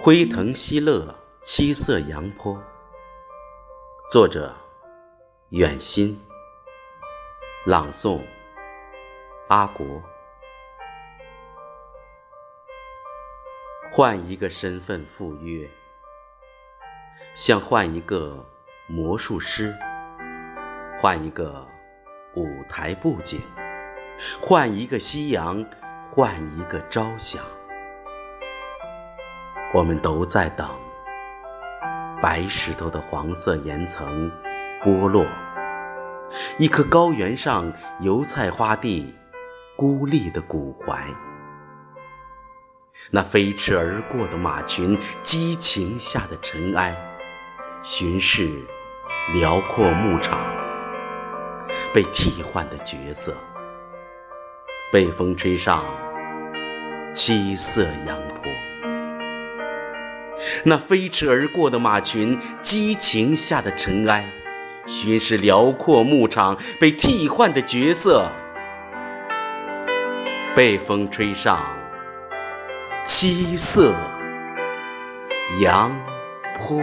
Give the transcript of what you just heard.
辉腾西乐七色阳坡，作者远心，朗诵阿国。换一个身份赴约，像换一个魔术师，换一个舞台布景，换一个夕阳，换一个朝霞。我们都在等白石头的黄色岩层剥落，一棵高原上油菜花地孤立的古槐，那飞驰而过的马群激情下的尘埃，巡视辽阔牧场，被替换的角色，被风吹上七色阳坡。那飞驰而过的马群，激情下的尘埃，巡视辽阔牧场，被替换的角色，被风吹上七色阳坡。